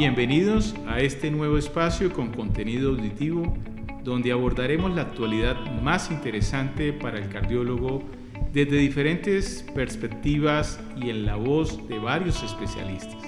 Bienvenidos a este nuevo espacio con contenido auditivo donde abordaremos la actualidad más interesante para el cardiólogo desde diferentes perspectivas y en la voz de varios especialistas.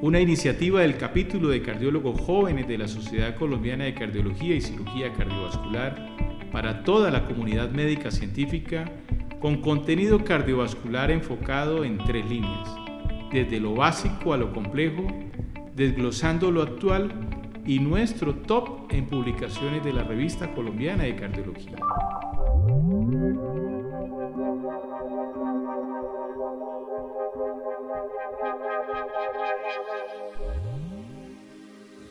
Una iniciativa del capítulo de cardiólogos jóvenes de la Sociedad Colombiana de Cardiología y Cirugía Cardiovascular para toda la comunidad médica científica con contenido cardiovascular enfocado en tres líneas, desde lo básico a lo complejo, desglosando lo actual y nuestro top en publicaciones de la revista colombiana de cardiología.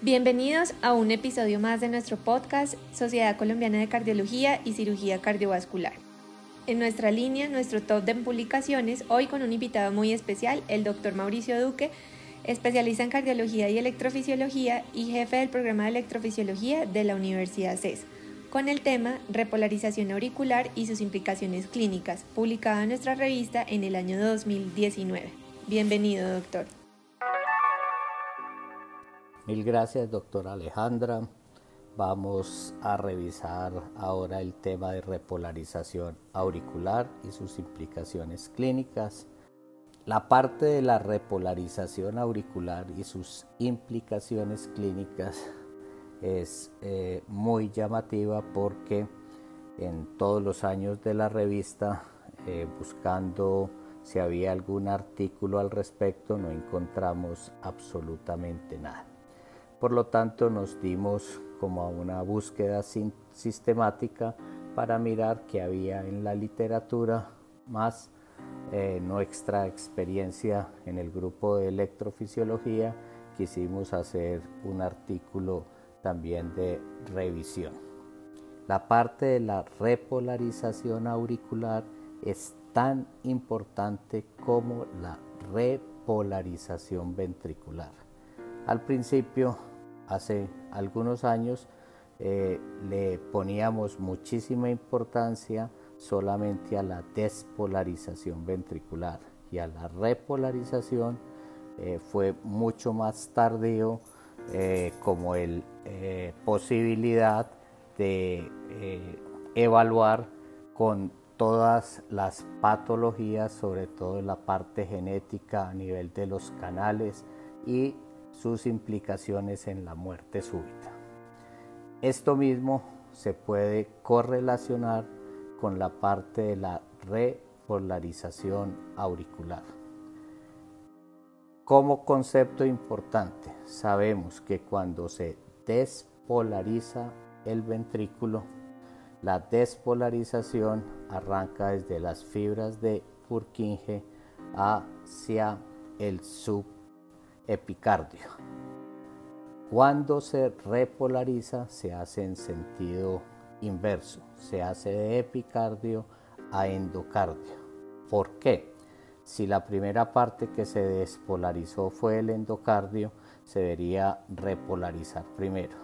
Bienvenidos a un episodio más de nuestro podcast Sociedad Colombiana de Cardiología y Cirugía Cardiovascular. En nuestra línea, nuestro top de publicaciones, hoy con un invitado muy especial, el doctor Mauricio Duque, especialista en cardiología y electrofisiología y jefe del programa de electrofisiología de la Universidad CES, con el tema Repolarización auricular y sus implicaciones clínicas, publicado en nuestra revista en el año 2019. Bienvenido, doctor. Mil gracias, doctora Alejandra. Vamos a revisar ahora el tema de repolarización auricular y sus implicaciones clínicas. La parte de la repolarización auricular y sus implicaciones clínicas es eh, muy llamativa porque en todos los años de la revista, eh, buscando si había algún artículo al respecto, no encontramos absolutamente nada. Por lo tanto, nos dimos como a una búsqueda sistemática para mirar qué había en la literatura más eh, nuestra experiencia en el grupo de electrofisiología. Quisimos hacer un artículo también de revisión. La parte de la repolarización auricular es tan importante como la repolarización ventricular. Al principio hace algunos años eh, le poníamos muchísima importancia solamente a la despolarización ventricular y a la repolarización eh, fue mucho más tardío eh, como el posibilidad de evaluar con todas las patologías, sobre todo la parte genética a nivel de los canales y sus implicaciones en la muerte súbita. Esto mismo se puede correlacionar con la parte de la repolarización auricular. Como concepto importante, sabemos que cuando se despolariza el ventrículo, la despolarización arranca desde las fibras de Purkinje hacia el sub epicardio. Cuando se repolariza se hace en sentido inverso, se hace de epicardio a endocardio. ¿Por qué? Si la primera parte que se despolarizó fue el endocardio, se debería repolarizar primero.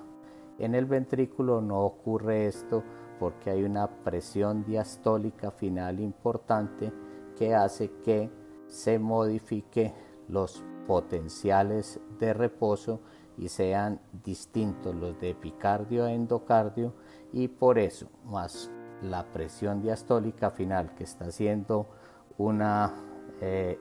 En el ventrículo no ocurre esto porque hay una presión diastólica final importante que hace que se modifique los potenciales de reposo y sean distintos los de epicardio a endocardio y por eso más la presión diastólica final que está haciendo una, eh,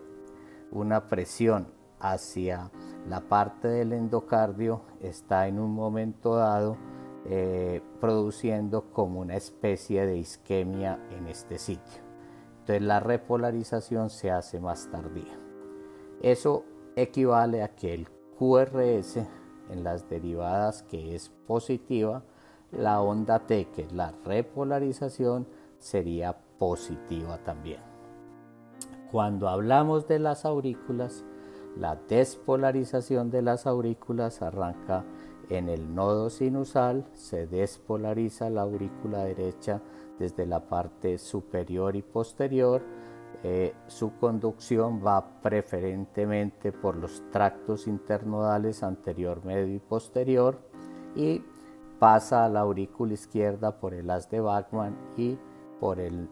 una presión hacia la parte del endocardio está en un momento dado eh, produciendo como una especie de isquemia en este sitio. Entonces la repolarización se hace más tardía. Eso equivale a que el QRS en las derivadas que es positiva, la onda T, que es la repolarización, sería positiva también. Cuando hablamos de las aurículas, la despolarización de las aurículas arranca en el nodo sinusal, se despolariza la aurícula derecha desde la parte superior y posterior, eh, su conducción va preferentemente por los tractos internodales anterior, medio y posterior y pasa a la aurícula izquierda por el haz de Bachmann y por el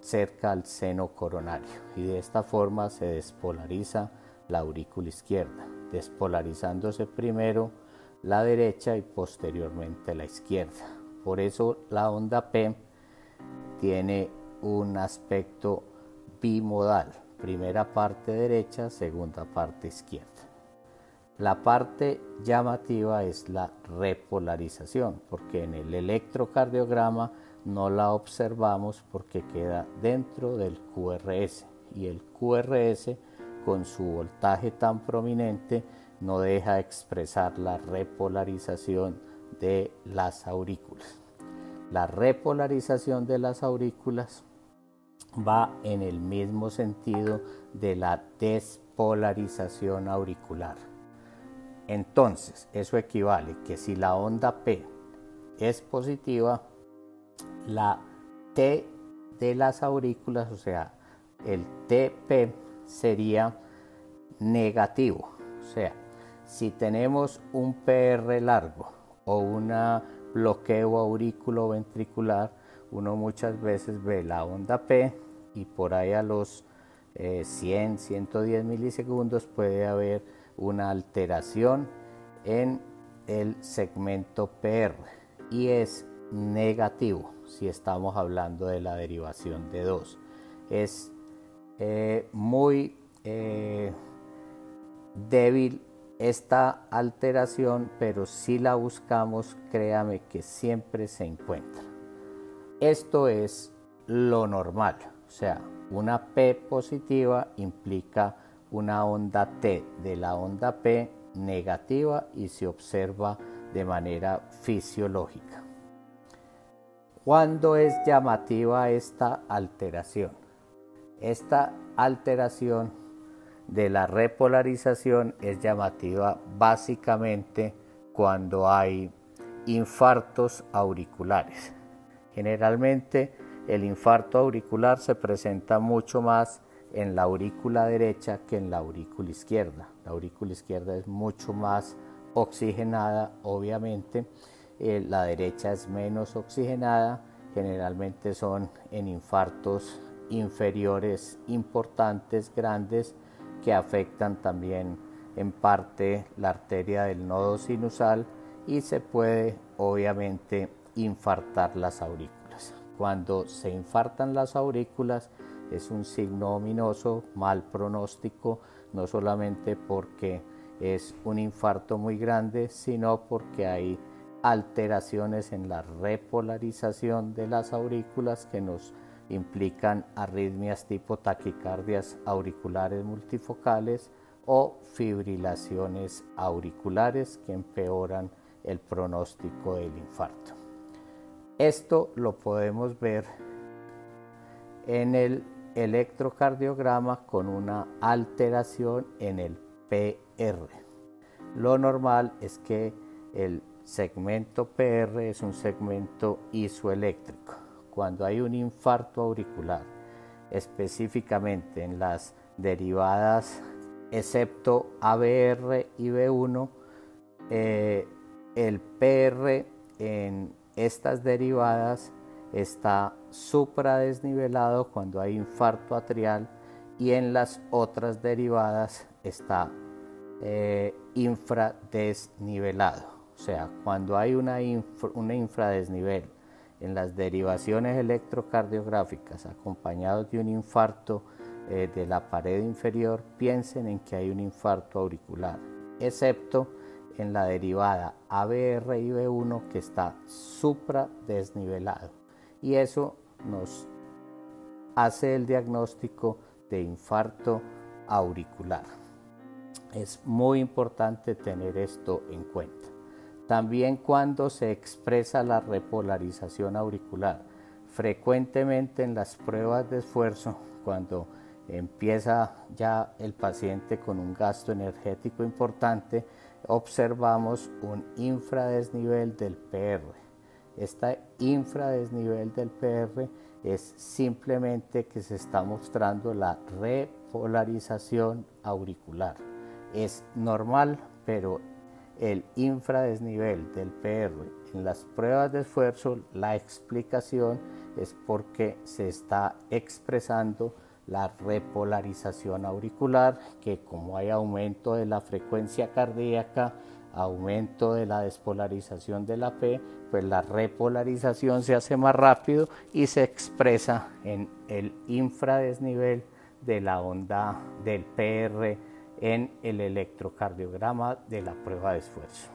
cerca al seno coronario y de esta forma se despolariza la aurícula izquierda, despolarizándose primero la derecha y posteriormente la izquierda. Por eso la onda P tiene un aspecto bimodal, primera parte derecha, segunda parte izquierda. La parte llamativa es la repolarización, porque en el electrocardiograma no la observamos porque queda dentro del QRS y el QRS con su voltaje tan prominente no deja expresar la repolarización de las aurículas. La repolarización de las aurículas va en el mismo sentido de la despolarización auricular. Entonces, eso equivale que si la onda P es positiva, la T de las aurículas, o sea, el TP sería negativo. O sea, si tenemos un PR largo o un bloqueo aurículo ventricular, uno muchas veces ve la onda P y por ahí a los 100, eh, 110 milisegundos puede haber una alteración en el segmento PR y es negativo si estamos hablando de la derivación de 2. Es eh, muy eh, débil esta alteración, pero si la buscamos, créame que siempre se encuentra. Esto es lo normal, o sea, una P positiva implica una onda T de la onda P negativa y se observa de manera fisiológica. ¿Cuándo es llamativa esta alteración? Esta alteración de la repolarización es llamativa básicamente cuando hay infartos auriculares. Generalmente el infarto auricular se presenta mucho más en la aurícula derecha que en la aurícula izquierda. La aurícula izquierda es mucho más oxigenada, obviamente. Eh, la derecha es menos oxigenada. Generalmente son en infartos inferiores importantes, grandes, que afectan también en parte la arteria del nodo sinusal y se puede obviamente infartar las aurículas. Cuando se infartan las aurículas es un signo ominoso, mal pronóstico, no solamente porque es un infarto muy grande, sino porque hay alteraciones en la repolarización de las aurículas que nos implican arritmias tipo taquicardias auriculares multifocales o fibrilaciones auriculares que empeoran el pronóstico del infarto. Esto lo podemos ver en el electrocardiograma con una alteración en el PR. Lo normal es que el segmento PR es un segmento isoeléctrico cuando hay un infarto auricular, específicamente en las derivadas excepto ABR y B1, eh, el PR en estas derivadas está supradesnivelado cuando hay infarto atrial y en las otras derivadas está eh, infradesnivelado. O sea, cuando hay una, una infradesnivel en las derivaciones electrocardiográficas acompañados de un infarto eh, de la pared inferior, piensen en que hay un infarto auricular, excepto en la derivada ABR y B1 que está supradesnivelado. Y eso nos hace el diagnóstico de infarto auricular. Es muy importante tener esto en cuenta. También cuando se expresa la repolarización auricular. Frecuentemente en las pruebas de esfuerzo, cuando empieza ya el paciente con un gasto energético importante, observamos un infradesnivel del PR. Este infradesnivel del PR es simplemente que se está mostrando la repolarización auricular. Es normal, pero el infradesnivel del PR en las pruebas de esfuerzo, la explicación es porque se está expresando la repolarización auricular, que como hay aumento de la frecuencia cardíaca, aumento de la despolarización de la P, pues la repolarización se hace más rápido y se expresa en el infradesnivel de la onda del PR en el electrocardiograma de la prueba de esfuerzo.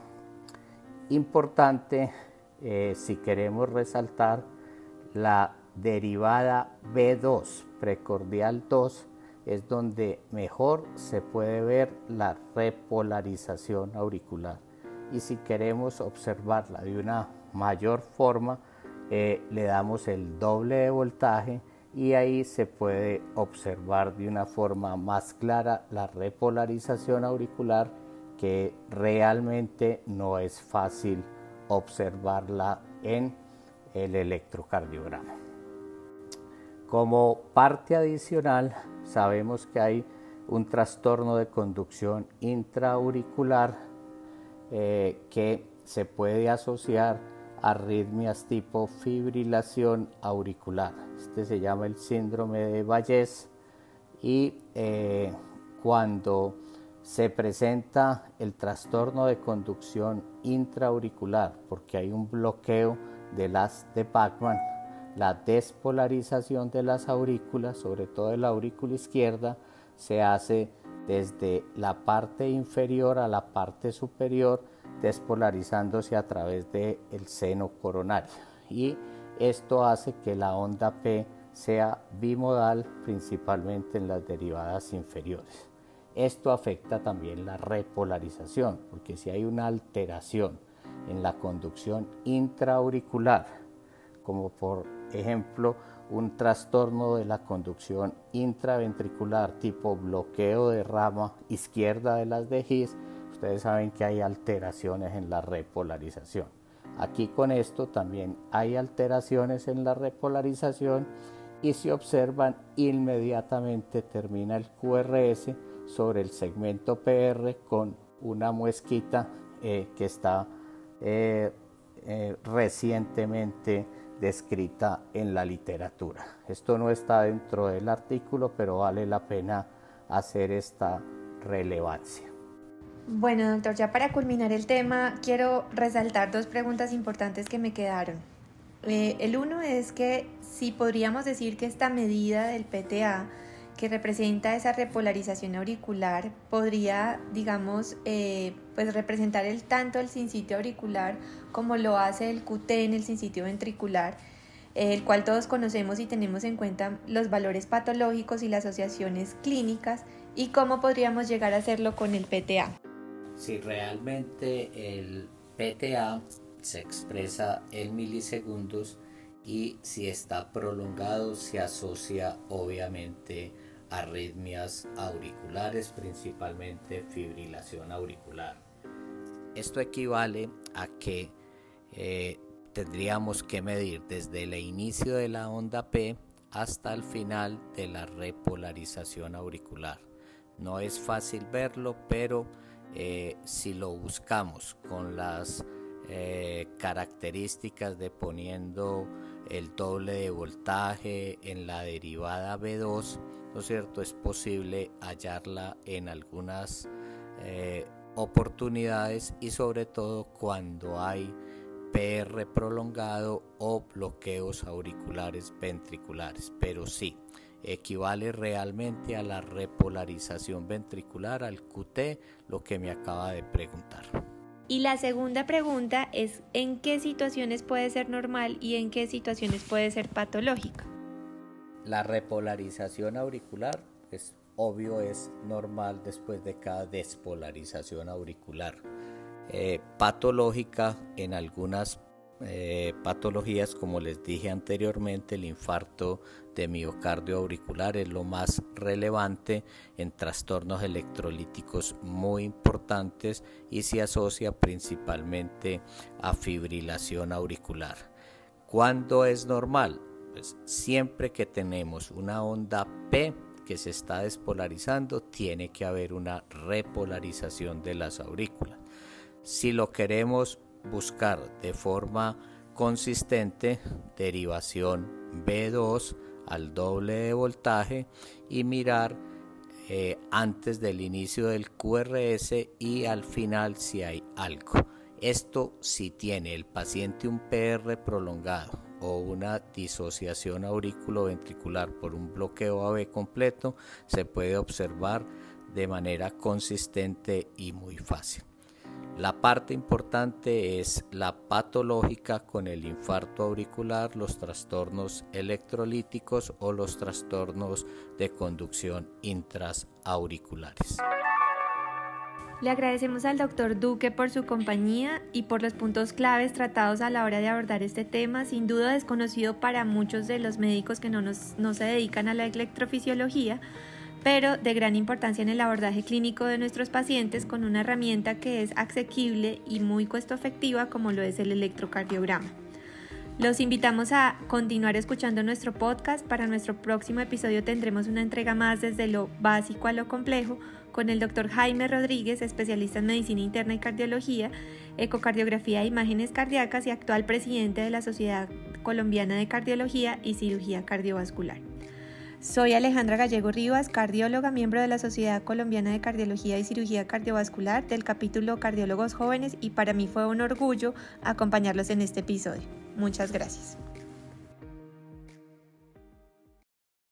Importante eh, si queremos resaltar la derivada B2, precordial 2, es donde mejor se puede ver la repolarización auricular. Y si queremos observarla de una mayor forma, eh, le damos el doble de voltaje y ahí se puede observar de una forma más clara la repolarización auricular que realmente no es fácil observarla en el electrocardiograma. Como parte adicional, sabemos que hay un trastorno de conducción intraauricular eh, que se puede asociar a arritmias tipo fibrilación auricular. Este se llama el síndrome de Bayes y eh, cuando se presenta el trastorno de conducción intraauricular porque hay un bloqueo de las de Pacman, la despolarización de las aurículas, sobre todo de la aurícula izquierda, se hace desde la parte inferior a la parte superior, despolarizándose a través del el seno coronario. Y esto hace que la onda P sea bimodal, principalmente en las derivadas inferiores. Esto afecta también la repolarización, porque si hay una alteración en la conducción intraauricular, como por ejemplo un trastorno de la conducción intraventricular tipo bloqueo de rama izquierda de las de ustedes saben que hay alteraciones en la repolarización. Aquí con esto también hay alteraciones en la repolarización y se observan inmediatamente termina el QRS sobre el segmento PR con una muesquita eh, que está eh, eh, recientemente descrita en la literatura. Esto no está dentro del artículo, pero vale la pena hacer esta relevancia. Bueno, doctor, ya para culminar el tema, quiero resaltar dos preguntas importantes que me quedaron. el uno es que si podríamos decir que esta medida del PTA que representa esa repolarización auricular podría, digamos, eh, pues representar el tanto el sincitio auricular como lo hace el QT en el sincitio ventricular, el cual todos conocemos y tenemos en cuenta los valores patológicos y las asociaciones clínicas y cómo podríamos llegar a hacerlo con el PTA. Si realmente el PTA se expresa en milisegundos y si está prolongado se asocia obviamente arritmias auriculares, principalmente fibrilación auricular. Esto equivale a que eh, tendríamos que medir desde el inicio de la onda P hasta el final de la repolarización auricular. No es fácil verlo, pero eh, si lo buscamos con las eh, características de poniendo el doble de voltaje en la derivada B2, ¿no es cierto? Es posible hallarla en algunas eh, oportunidades y sobre todo cuando hay PR prolongado o bloqueos auriculares ventriculares. Pero sí, equivale realmente a la repolarización ventricular, al QT, lo que me acaba de preguntar. Y la segunda pregunta es en qué situaciones puede ser normal y en qué situaciones puede ser patológica. La repolarización auricular, es obvio, es normal después de cada despolarización auricular. Eh, patológica en algunas eh, patologías, como les dije anteriormente, el infarto de miocardio auricular es lo más relevante en trastornos electrolíticos muy importantes y se asocia principalmente a fibrilación auricular. ¿Cuándo es normal? Siempre que tenemos una onda P que se está despolarizando, tiene que haber una repolarización de las aurículas. Si lo queremos buscar de forma consistente, derivación B2 al doble de voltaje y mirar eh, antes del inicio del QRS y al final si hay algo. Esto si tiene el paciente un PR prolongado o una disociación auriculoventricular por un bloqueo AV completo, se puede observar de manera consistente y muy fácil. La parte importante es la patológica con el infarto auricular, los trastornos electrolíticos o los trastornos de conducción intrasauriculares. Le agradecemos al doctor Duque por su compañía y por los puntos claves tratados a la hora de abordar este tema, sin duda desconocido para muchos de los médicos que no, no se dedican a la electrofisiología pero de gran importancia en el abordaje clínico de nuestros pacientes con una herramienta que es asequible y muy costo efectiva como lo es el electrocardiograma. Los invitamos a continuar escuchando nuestro podcast. Para nuestro próximo episodio tendremos una entrega más desde lo básico a lo complejo con el doctor Jaime Rodríguez, especialista en medicina interna y cardiología, ecocardiografía e imágenes cardíacas y actual presidente de la Sociedad Colombiana de Cardiología y Cirugía Cardiovascular. Soy Alejandra Gallego Rivas, cardióloga, miembro de la Sociedad Colombiana de Cardiología y Cirugía Cardiovascular del capítulo Cardiólogos Jóvenes y para mí fue un orgullo acompañarlos en este episodio. Muchas gracias.